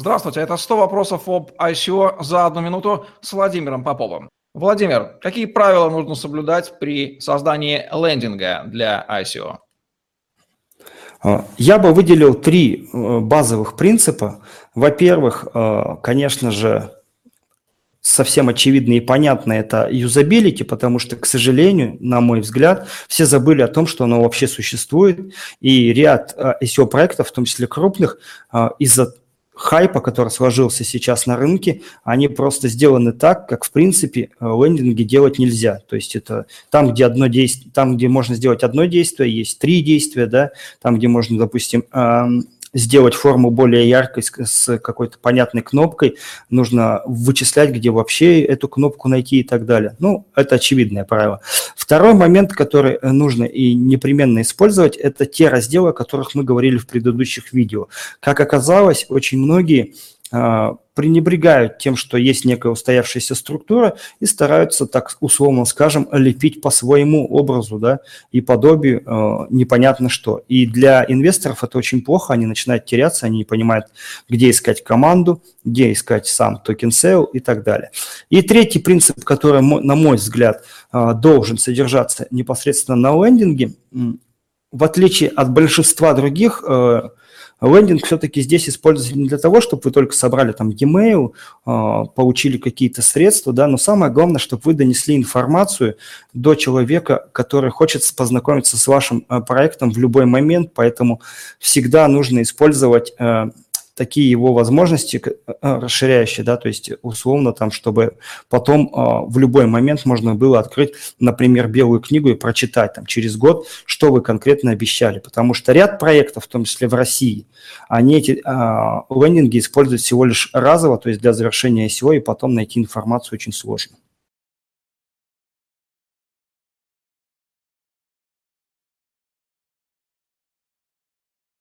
Здравствуйте, это 100 вопросов об ICO за одну минуту с Владимиром Поповым. Владимир, какие правила нужно соблюдать при создании лендинга для ICO? А, я бы выделил три э, базовых принципа. Во-первых, э, конечно же, совсем очевидно и понятно это юзабилити, потому что, к сожалению, на мой взгляд, все забыли о том, что оно вообще существует, и ряд SEO-проектов, в том числе крупных, из-за хайпа, который сложился сейчас на рынке, они просто сделаны так, как в принципе лендинги делать нельзя. То есть это там, где одно действие, там, где можно сделать одно действие, есть три действия, да, там, где можно, допустим, сделать форму более яркой с какой-то понятной кнопкой, нужно вычислять, где вообще эту кнопку найти и так далее. Ну, это очевидное правило. Второй момент, который нужно и непременно использовать, это те разделы, о которых мы говорили в предыдущих видео. Как оказалось, очень многие пренебрегают тем, что есть некая устоявшаяся структура и стараются, так условно скажем, лепить по своему образу да, и подобию э, непонятно что. И для инвесторов это очень плохо, они начинают теряться, они не понимают, где искать команду, где искать сам token sale и так далее. И третий принцип, который, на мой взгляд, э, должен содержаться непосредственно на лендинге, в отличие от большинства других э, Лендинг все-таки здесь используется не для того, чтобы вы только собрали там e-mail, а, получили какие-то средства, да, но самое главное, чтобы вы донесли информацию до человека, который хочет познакомиться с вашим а, проектом в любой момент, поэтому всегда нужно использовать э, такие его возможности э, расширяющие, да, то есть условно там, чтобы потом э, в любой момент можно было открыть, например, белую книгу и прочитать там через год, что вы конкретно обещали, потому что ряд проектов, в том числе в России, они эти э, лендинги используют всего лишь разово, то есть для завершения SEO, и потом найти информацию очень сложно.